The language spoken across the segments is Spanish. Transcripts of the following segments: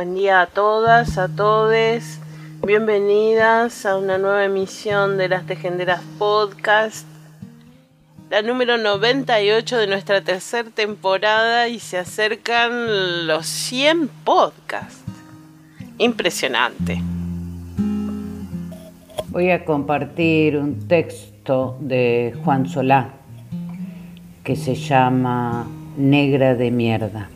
Buen día a todas, a todes. Bienvenidas a una nueva emisión de las Tejenderas Podcast. La número 98 de nuestra tercera temporada y se acercan los 100 podcasts. Impresionante. Voy a compartir un texto de Juan Solá que se llama Negra de Mierda.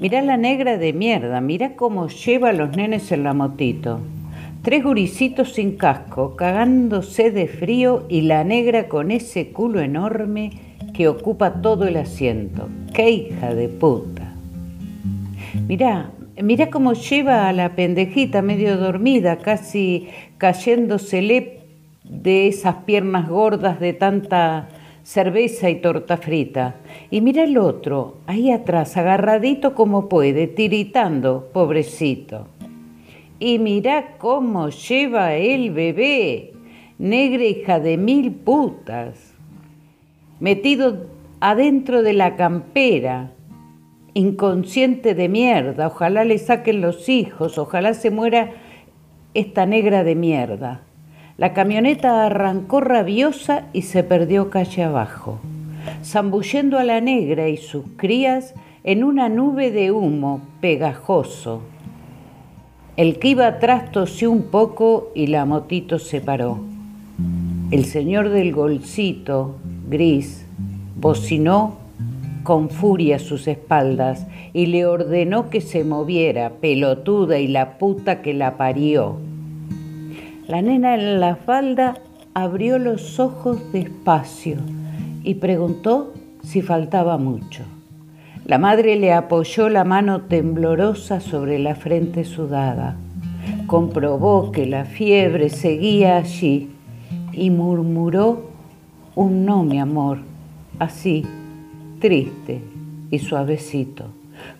Mirá la negra de mierda, mirá cómo lleva a los nenes en la motito. Tres guricitos sin casco, cagándose de frío y la negra con ese culo enorme que ocupa todo el asiento. ¡Qué hija de puta! Mirá, mirá cómo lleva a la pendejita medio dormida, casi cayéndosele de esas piernas gordas de tanta cerveza y torta frita. Y mira el otro, ahí atrás, agarradito como puede, tiritando, pobrecito. Y mira cómo lleva el bebé, negra hija de mil putas, metido adentro de la campera, inconsciente de mierda, ojalá le saquen los hijos, ojalá se muera esta negra de mierda. La camioneta arrancó rabiosa y se perdió calle abajo, zambullendo a la negra y sus crías en una nube de humo pegajoso. El que iba atrás tosió un poco y la motito se paró. El señor del golcito, gris, bocinó con furia sus espaldas y le ordenó que se moviera, pelotuda y la puta que la parió. La nena en la falda abrió los ojos despacio y preguntó si faltaba mucho. La madre le apoyó la mano temblorosa sobre la frente sudada. Comprobó que la fiebre seguía allí y murmuró un no, mi amor, así, triste y suavecito,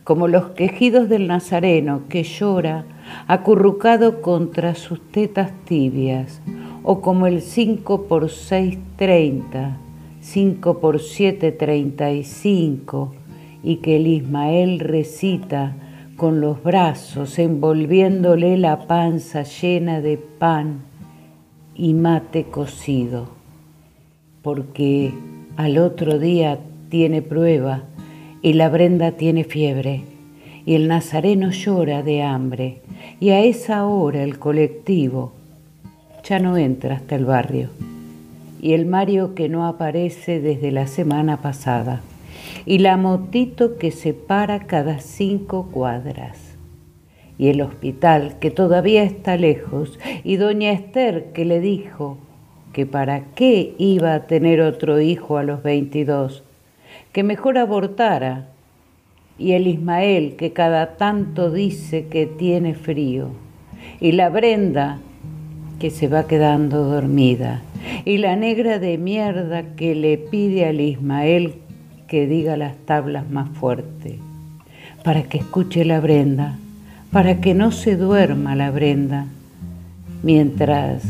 como los quejidos del Nazareno que llora acurrucado contra sus tetas tibias, o como el 5 por 6, 30, 5 por 7, 35, y que el Ismael recita con los brazos envolviéndole la panza llena de pan y mate cocido, porque al otro día tiene prueba y la Brenda tiene fiebre y el nazareno llora de hambre y a esa hora el colectivo ya no entra hasta el barrio y el Mario que no aparece desde la semana pasada y la motito que se para cada cinco cuadras y el hospital que todavía está lejos y doña Esther que le dijo que para qué iba a tener otro hijo a los 22, que mejor abortara y el Ismael que cada tanto dice que tiene frío, y la Brenda que se va quedando dormida, y la negra de mierda que le pide al Ismael que diga las tablas más fuerte, para que escuche la Brenda, para que no se duerma la Brenda, mientras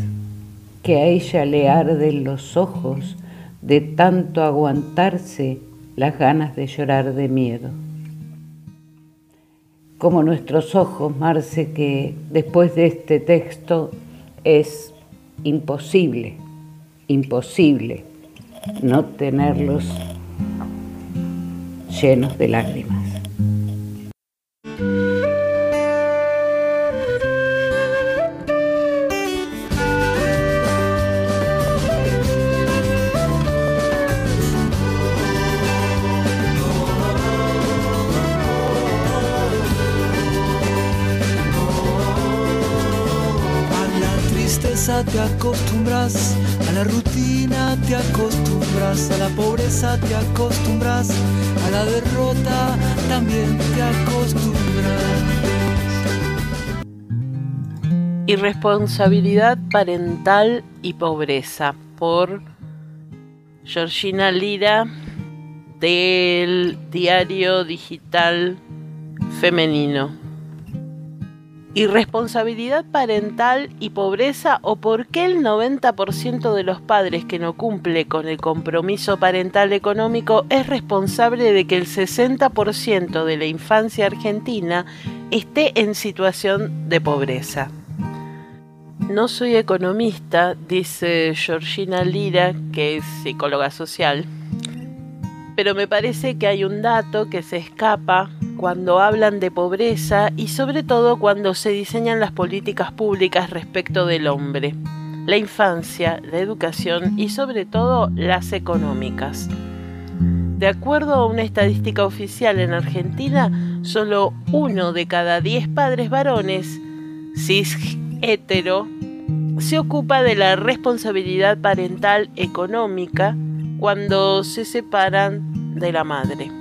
que a ella le arden los ojos de tanto aguantarse las ganas de llorar de miedo como nuestros ojos, Marce, que después de este texto es imposible, imposible no tenerlos llenos de lágrimas. Te acostumbras, a la rutina te acostumbras, a la pobreza te acostumbras, a la derrota también te acostumbras. Irresponsabilidad parental y pobreza por Georgina Lira del diario digital femenino irresponsabilidad parental y pobreza o por qué el 90% de los padres que no cumple con el compromiso parental económico es responsable de que el 60% de la infancia argentina esté en situación de pobreza. No soy economista, dice Georgina Lira, que es psicóloga social, pero me parece que hay un dato que se escapa cuando hablan de pobreza y sobre todo cuando se diseñan las políticas públicas respecto del hombre, la infancia, la educación y sobre todo las económicas. De acuerdo a una estadística oficial en Argentina, solo uno de cada diez padres varones cis hetero se ocupa de la responsabilidad parental económica cuando se separan de la madre.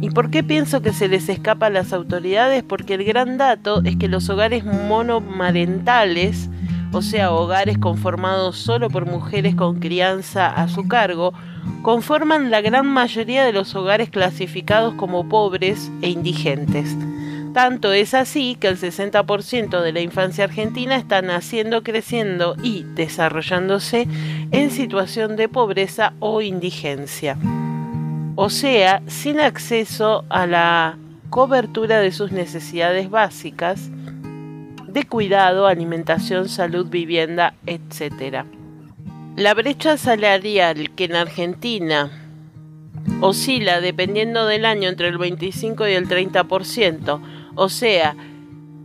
¿Y por qué pienso que se les escapa a las autoridades? Porque el gran dato es que los hogares monomarentales, o sea, hogares conformados solo por mujeres con crianza a su cargo, conforman la gran mayoría de los hogares clasificados como pobres e indigentes. Tanto es así que el 60% de la infancia argentina está naciendo, creciendo y desarrollándose en situación de pobreza o indigencia o sea, sin acceso a la cobertura de sus necesidades básicas de cuidado, alimentación, salud, vivienda, etc. La brecha salarial que en Argentina oscila dependiendo del año entre el 25 y el 30%, o sea,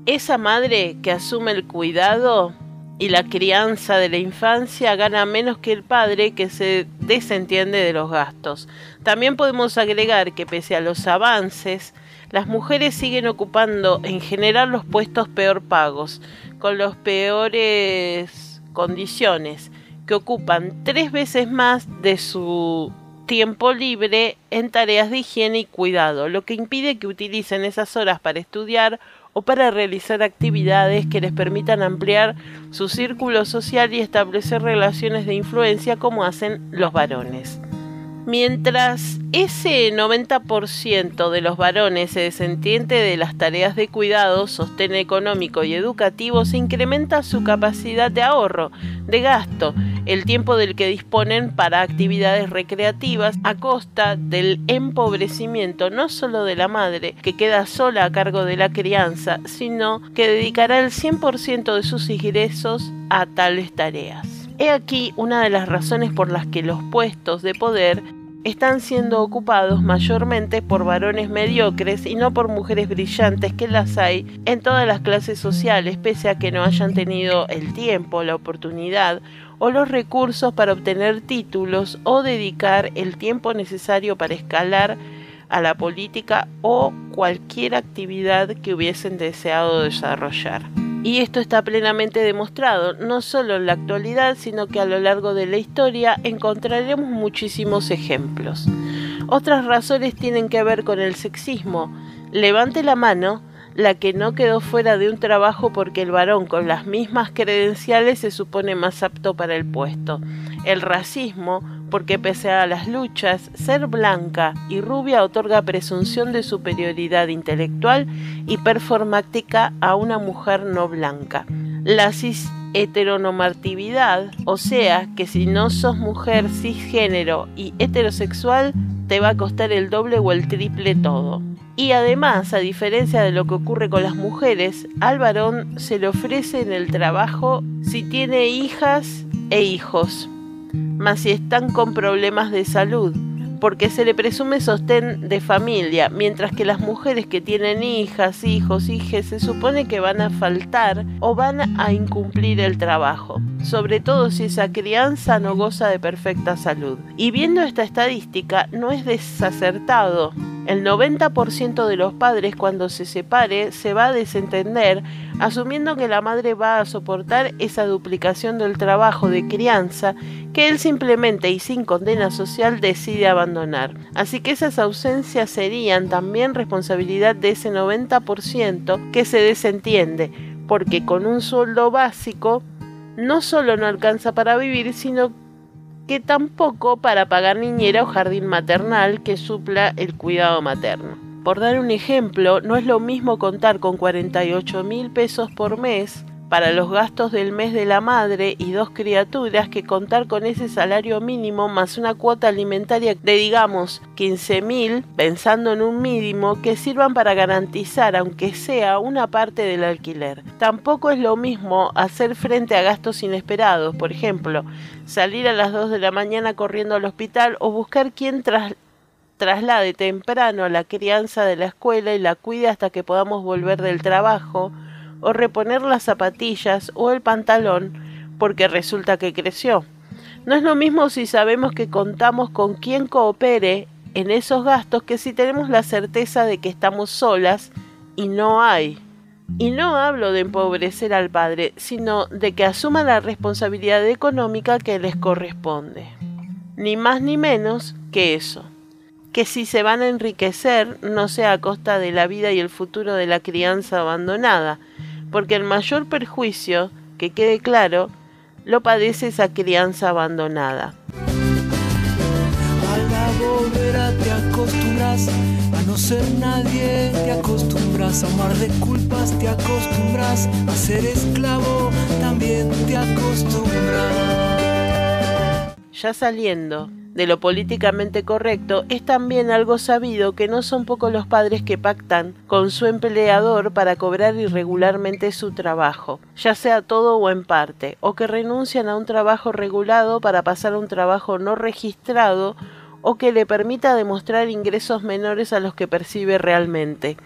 esa madre que asume el cuidado y la crianza de la infancia gana menos que el padre que se desentiende de los gastos. También podemos agregar que pese a los avances, las mujeres siguen ocupando en general los puestos peor pagos, con las peores condiciones, que ocupan tres veces más de su tiempo libre en tareas de higiene y cuidado, lo que impide que utilicen esas horas para estudiar o para realizar actividades que les permitan ampliar su círculo social y establecer relaciones de influencia como hacen los varones. Mientras ese 90% de los varones se desentiende de las tareas de cuidado, sostén económico y educativo, se incrementa su capacidad de ahorro, de gasto, el tiempo del que disponen para actividades recreativas a costa del empobrecimiento no solo de la madre, que queda sola a cargo de la crianza, sino que dedicará el 100% de sus ingresos a tales tareas. He aquí una de las razones por las que los puestos de poder están siendo ocupados mayormente por varones mediocres y no por mujeres brillantes que las hay en todas las clases sociales, pese a que no hayan tenido el tiempo, la oportunidad o los recursos para obtener títulos o dedicar el tiempo necesario para escalar a la política o cualquier actividad que hubiesen deseado desarrollar. Y esto está plenamente demostrado, no solo en la actualidad, sino que a lo largo de la historia encontraremos muchísimos ejemplos. Otras razones tienen que ver con el sexismo. Levante la mano la que no quedó fuera de un trabajo porque el varón con las mismas credenciales se supone más apto para el puesto. El racismo, porque pese a las luchas, ser blanca y rubia otorga presunción de superioridad intelectual y performática a una mujer no blanca. La cis heteronormatividad, o sea que si no sos mujer cisgénero y heterosexual, te va a costar el doble o el triple todo. Y además, a diferencia de lo que ocurre con las mujeres, al varón se le ofrece en el trabajo si tiene hijas e hijos más si están con problemas de salud, porque se le presume sostén de familia, mientras que las mujeres que tienen hijas, hijos, hijes, se supone que van a faltar o van a incumplir el trabajo, sobre todo si esa crianza no goza de perfecta salud. Y viendo esta estadística, no es desacertado el 90% de los padres cuando se separe se va a desentender, asumiendo que la madre va a soportar esa duplicación del trabajo de crianza que él simplemente y sin condena social decide abandonar. Así que esas ausencias serían también responsabilidad de ese 90% que se desentiende, porque con un sueldo básico no solo no alcanza para vivir, sino que tampoco para pagar niñera o jardín maternal que supla el cuidado materno. Por dar un ejemplo, no es lo mismo contar con 48 mil pesos por mes para los gastos del mes de la madre y dos criaturas que contar con ese salario mínimo más una cuota alimentaria de digamos 15 mil, pensando en un mínimo, que sirvan para garantizar, aunque sea una parte del alquiler. Tampoco es lo mismo hacer frente a gastos inesperados, por ejemplo, salir a las 2 de la mañana corriendo al hospital o buscar quien traslade temprano a la crianza de la escuela y la cuide hasta que podamos volver del trabajo, o reponer las zapatillas o el pantalón porque resulta que creció. No es lo mismo si sabemos que contamos con quien coopere en esos gastos que si tenemos la certeza de que estamos solas y no hay. Y no hablo de empobrecer al padre, sino de que asuma la responsabilidad económica que les corresponde. Ni más ni menos que eso. Que si se van a enriquecer no sea a costa de la vida y el futuro de la crianza abandonada, porque el mayor perjuicio, que quede claro, lo padece esa crianza abandonada. A la bobera te acostumbras, a no ser nadie te acostumbras, a amar de culpas te acostumbras, a ser esclavo también te acostumbras. Ya saliendo de lo políticamente correcto, es también algo sabido que no son pocos los padres que pactan con su empleador para cobrar irregularmente su trabajo, ya sea todo o en parte, o que renuncian a un trabajo regulado para pasar a un trabajo no registrado o que le permita demostrar ingresos menores a los que percibe realmente.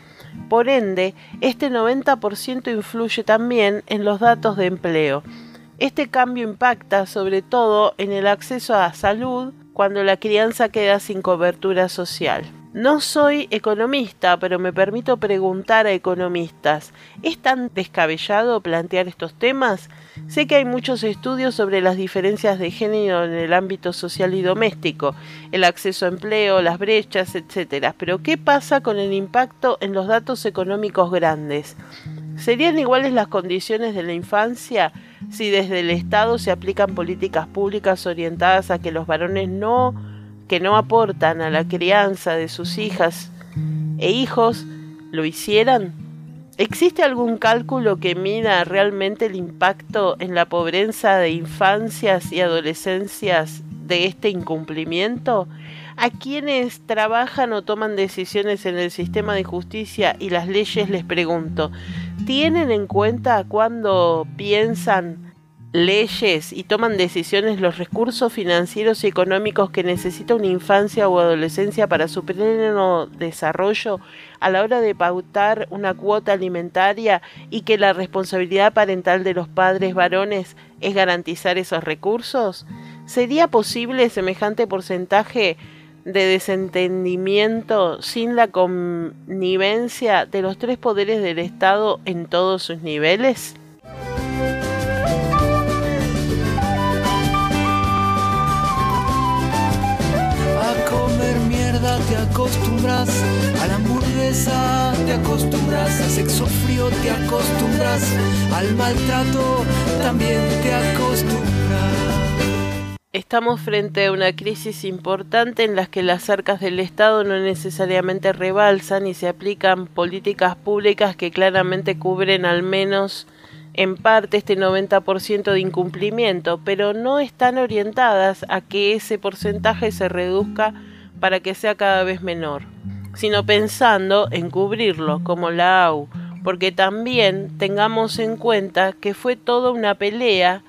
Por ende, este 90% influye también en los datos de empleo. Este cambio impacta sobre todo en el acceso a salud, cuando la crianza queda sin cobertura social. No soy economista, pero me permito preguntar a economistas, ¿es tan descabellado plantear estos temas? Sé que hay muchos estudios sobre las diferencias de género en el ámbito social y doméstico, el acceso a empleo, las brechas, etc. Pero ¿qué pasa con el impacto en los datos económicos grandes? ¿Serían iguales las condiciones de la infancia si desde el Estado se aplican políticas públicas orientadas a que los varones no que no aportan a la crianza de sus hijas e hijos lo hicieran? ¿Existe algún cálculo que mida realmente el impacto en la pobreza de infancias y adolescencias de este incumplimiento? A quienes trabajan o toman decisiones en el sistema de justicia y las leyes les pregunto, ¿tienen en cuenta cuando piensan leyes y toman decisiones los recursos financieros y económicos que necesita una infancia o adolescencia para su pleno desarrollo a la hora de pautar una cuota alimentaria y que la responsabilidad parental de los padres varones es garantizar esos recursos? ¿Sería posible semejante porcentaje de desentendimiento sin la connivencia de los tres poderes del Estado en todos sus niveles? Te acostumbras, a la hamburguesa te acostumbras, al sexo frío te acostumbras, al maltrato también te acostumbras. Estamos frente a una crisis importante en la que las arcas del Estado no necesariamente rebalsan y se aplican políticas públicas que claramente cubren al menos en parte este 90% de incumplimiento, pero no están orientadas a que ese porcentaje se reduzca para que sea cada vez menor, sino pensando en cubrirlo, como la AU, porque también tengamos en cuenta que fue toda una pelea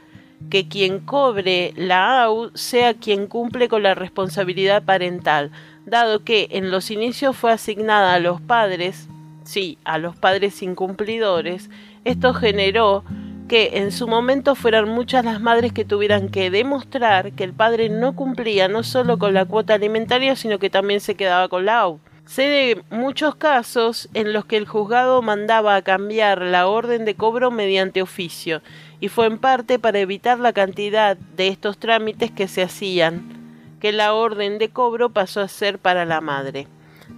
que quien cobre la AU sea quien cumple con la responsabilidad parental, dado que en los inicios fue asignada a los padres, sí, a los padres incumplidores, esto generó que en su momento fueran muchas las madres que tuvieran que demostrar que el padre no cumplía no solo con la cuota alimentaria, sino que también se quedaba con la AU. Sé de muchos casos en los que el juzgado mandaba a cambiar la orden de cobro mediante oficio, y fue en parte para evitar la cantidad de estos trámites que se hacían, que la orden de cobro pasó a ser para la madre.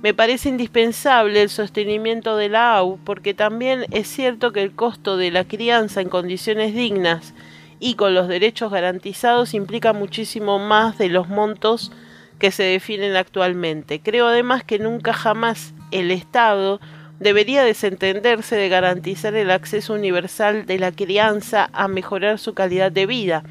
Me parece indispensable el sostenimiento de la AU porque también es cierto que el costo de la crianza en condiciones dignas y con los derechos garantizados implica muchísimo más de los montos que se definen actualmente. Creo además que nunca jamás el Estado debería desentenderse de garantizar el acceso universal de la crianza a mejorar su calidad de vida.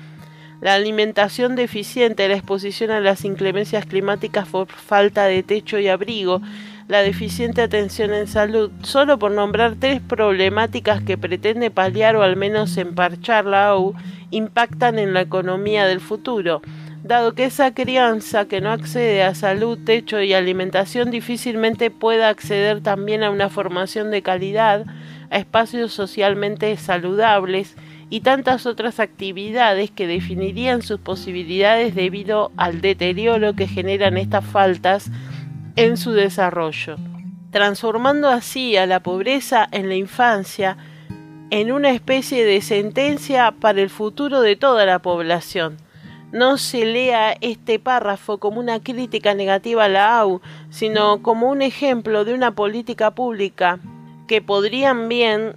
La alimentación deficiente, la exposición a las inclemencias climáticas por falta de techo y abrigo, la deficiente atención en salud, solo por nombrar tres problemáticas que pretende paliar o al menos emparchar la AU, impactan en la economía del futuro dado que esa crianza que no accede a salud, techo y alimentación difícilmente pueda acceder también a una formación de calidad, a espacios socialmente saludables y tantas otras actividades que definirían sus posibilidades debido al deterioro que generan estas faltas en su desarrollo, transformando así a la pobreza en la infancia en una especie de sentencia para el futuro de toda la población no se lea este párrafo como una crítica negativa a la AU, sino como un ejemplo de una política pública que podrían bien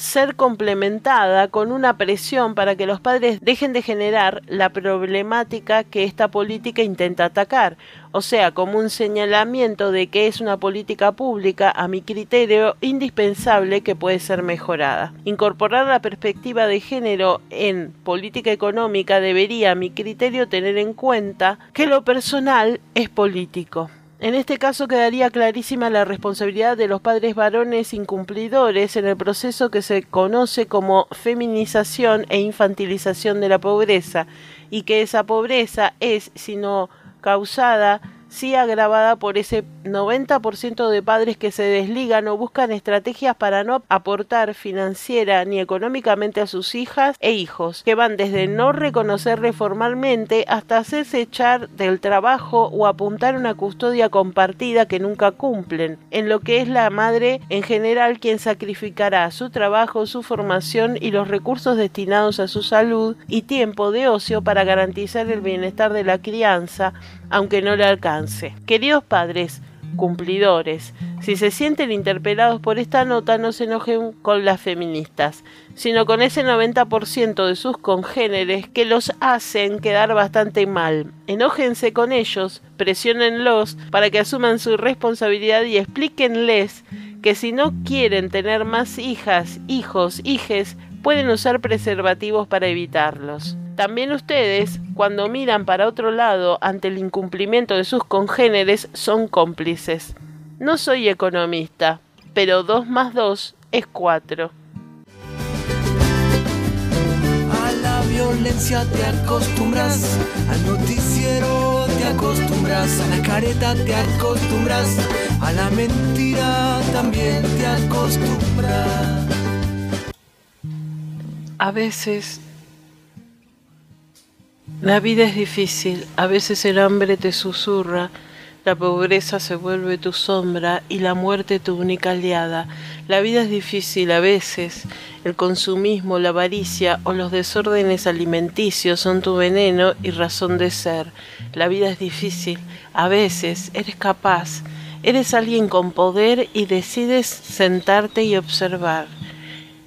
ser complementada con una presión para que los padres dejen de generar la problemática que esta política intenta atacar, o sea, como un señalamiento de que es una política pública, a mi criterio, indispensable que puede ser mejorada. Incorporar la perspectiva de género en política económica debería, a mi criterio, tener en cuenta que lo personal es político. En este caso quedaría clarísima la responsabilidad de los padres varones incumplidores en el proceso que se conoce como feminización e infantilización de la pobreza, y que esa pobreza es, sino causada sí agravada por ese 90% de padres que se desligan o buscan estrategias para no aportar financiera ni económicamente a sus hijas e hijos, que van desde no reconocerle formalmente hasta hacerse echar del trabajo o apuntar una custodia compartida que nunca cumplen, en lo que es la madre en general quien sacrificará su trabajo, su formación y los recursos destinados a su salud y tiempo de ocio para garantizar el bienestar de la crianza, aunque no le alcance. Queridos padres, cumplidores, si se sienten interpelados por esta nota, no se enojen con las feministas, sino con ese 90% de sus congéneres que los hacen quedar bastante mal. Enójense con ellos, presionenlos para que asuman su responsabilidad y explíquenles que si no quieren tener más hijas, hijos, hijes, pueden usar preservativos para evitarlos. También ustedes, cuando miran para otro lado ante el incumplimiento de sus congéneres, son cómplices. No soy economista, pero 2 más 2 es 4. A la violencia te acostumbras, al noticiero te acostumbras, a la careta te acostumbras, a la mentira también te acostumbras. A veces la vida es difícil, a veces el hambre te susurra, la pobreza se vuelve tu sombra y la muerte tu única aliada. La vida es difícil a veces, el consumismo, la avaricia o los desórdenes alimenticios son tu veneno y razón de ser. La vida es difícil, a veces eres capaz, eres alguien con poder y decides sentarte y observar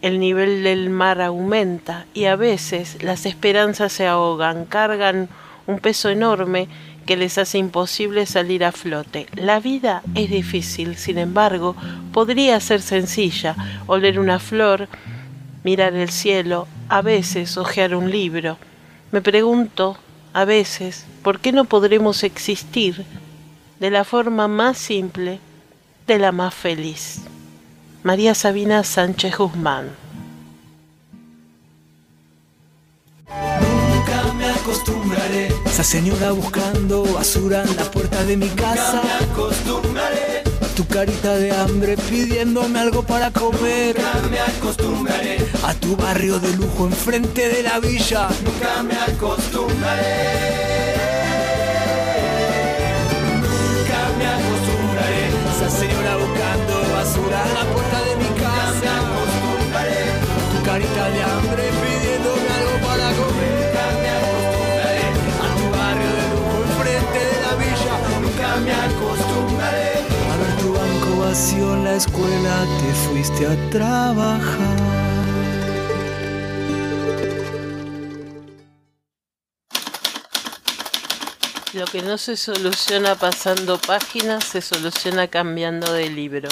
el nivel del mar aumenta y a veces las esperanzas se ahogan, cargan un peso enorme que les hace imposible salir a flote. La vida es difícil, sin embargo, podría ser sencilla, oler una flor, mirar el cielo, a veces hojear un libro. Me pregunto, a veces, ¿por qué no podremos existir de la forma más simple, de la más feliz? María Sabina Sánchez Guzmán. Nunca me acostumbraré. Esa señora buscando basura en la puerta de mi casa. Nunca me acostumbraré. Tu carita de hambre pidiéndome algo para comer. Nunca me acostumbraré. A tu barrio de lujo enfrente de la villa. Nunca me acostumbraré. Carita de hambre pidiéndome algo para comer. A tu barrio de lujo enfrente de la villa. Nunca me acostumbraré. A ver tu banco vacío en la escuela, te fuiste a trabajar. Lo que no se soluciona pasando páginas se soluciona cambiando de libro.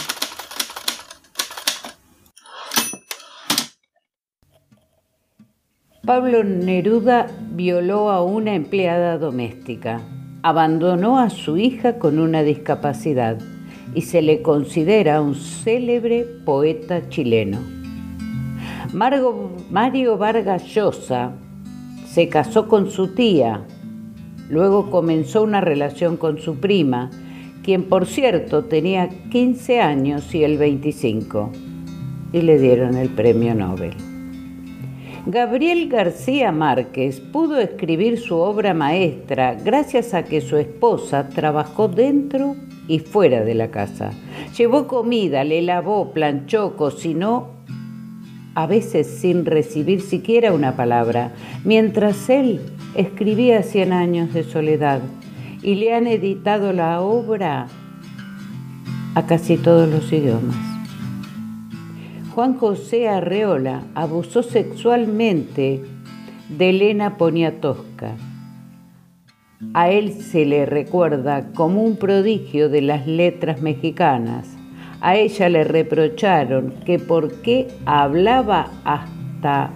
Pablo Neruda violó a una empleada doméstica, abandonó a su hija con una discapacidad y se le considera un célebre poeta chileno. Mario Vargas Llosa se casó con su tía, luego comenzó una relación con su prima, quien por cierto tenía 15 años y él 25, y le dieron el premio Nobel. Gabriel García Márquez pudo escribir su obra maestra gracias a que su esposa trabajó dentro y fuera de la casa. Llevó comida, le lavó, planchó, cocinó, a veces sin recibir siquiera una palabra, mientras él escribía Cien años de soledad y le han editado la obra a casi todos los idiomas. Juan José Arreola abusó sexualmente de Elena Poniatowska. A él se le recuerda como un prodigio de las letras mexicanas. A ella le reprocharon que por qué hablaba hasta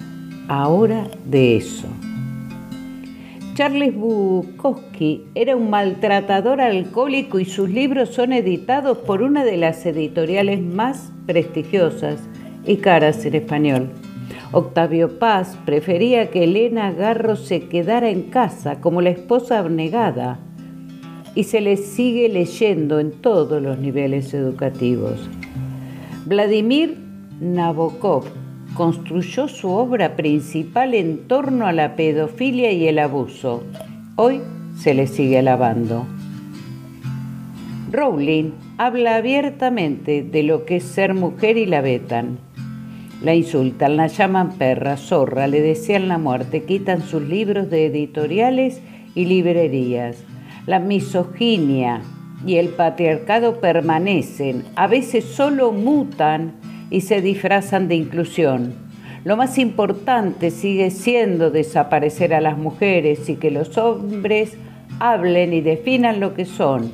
ahora de eso. Charles Bukowski era un maltratador alcohólico y sus libros son editados por una de las editoriales más prestigiosas y caras en español. Octavio Paz prefería que Elena Garro se quedara en casa como la esposa abnegada y se le sigue leyendo en todos los niveles educativos. Vladimir Nabokov construyó su obra principal en torno a la pedofilia y el abuso. Hoy se le sigue alabando. Rowling habla abiertamente de lo que es ser mujer y la vetan. La insultan, la llaman perra, zorra, le desean la muerte, quitan sus libros de editoriales y librerías. La misoginia y el patriarcado permanecen, a veces solo mutan y se disfrazan de inclusión. Lo más importante sigue siendo desaparecer a las mujeres y que los hombres hablen y definan lo que son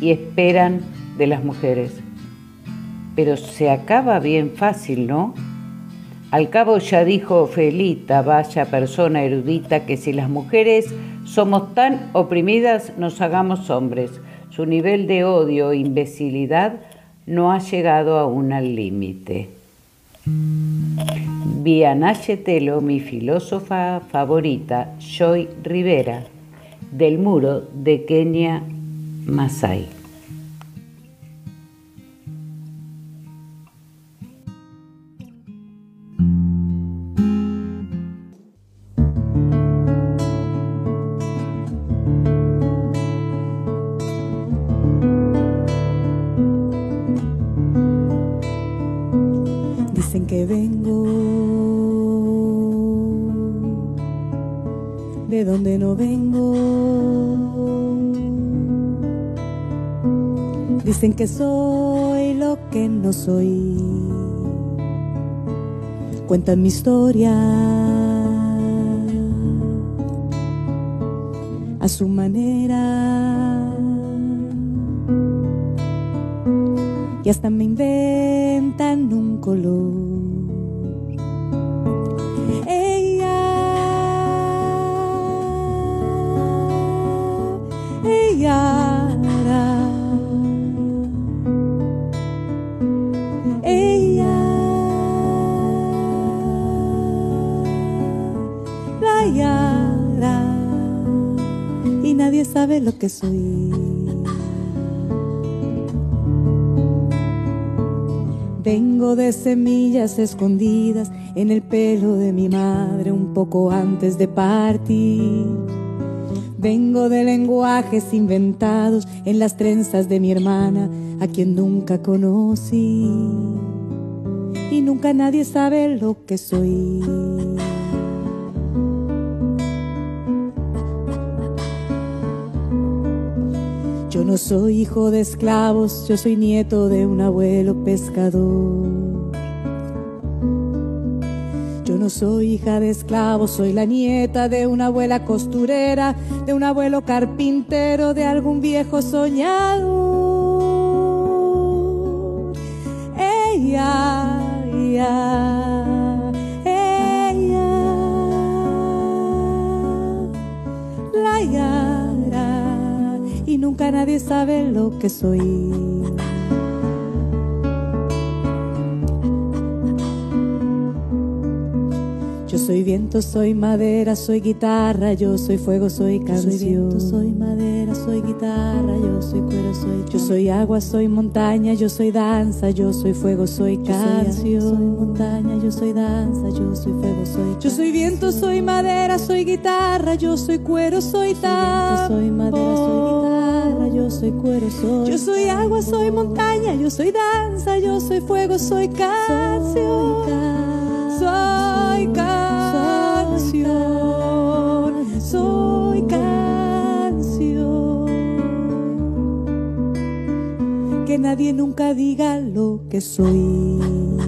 y esperan de las mujeres pero se acaba bien fácil, ¿no? Al cabo ya dijo Felita, vaya persona erudita, que si las mujeres somos tan oprimidas, nos hagamos hombres. Su nivel de odio e imbecilidad no ha llegado aún al límite. Vianache Telo, mi filósofa favorita, Joy Rivera, del muro de Kenia, Masai. Cuentan mi historia a su manera. Y hasta me inventan un color. Sabe lo que soy. Vengo de semillas escondidas en el pelo de mi madre un poco antes de partir. Vengo de lenguajes inventados en las trenzas de mi hermana, a quien nunca conocí. Y nunca nadie sabe lo que soy. No soy hijo de esclavos, yo soy nieto de un abuelo pescador. Yo no soy hija de esclavos, soy la nieta de una abuela costurera, de un abuelo carpintero, de algún viejo soñador. Ella, ella. Nunca nadie sabe lo que soy. Soy viento, soy madera, soy guitarra, yo soy fuego, soy canción. Yo soy viento, soy madera, soy guitarra, yo soy cuero, soy Yo soy agua, soy montaña, yo soy danza, yo soy fuego, soy canción. Yo soy, montaña, yo soy danza, yo soy fuego, soy Yo soy viento, soy madera, soy guitarra, yo soy cuero, soy tan. Soy madera, soy guitarra, yo soy cuero, soy Yo soy agua, soy montaña, yo soy danza, yo soy fuego, soy canción. Soy canción, soy canción. Que nadie nunca diga lo que soy.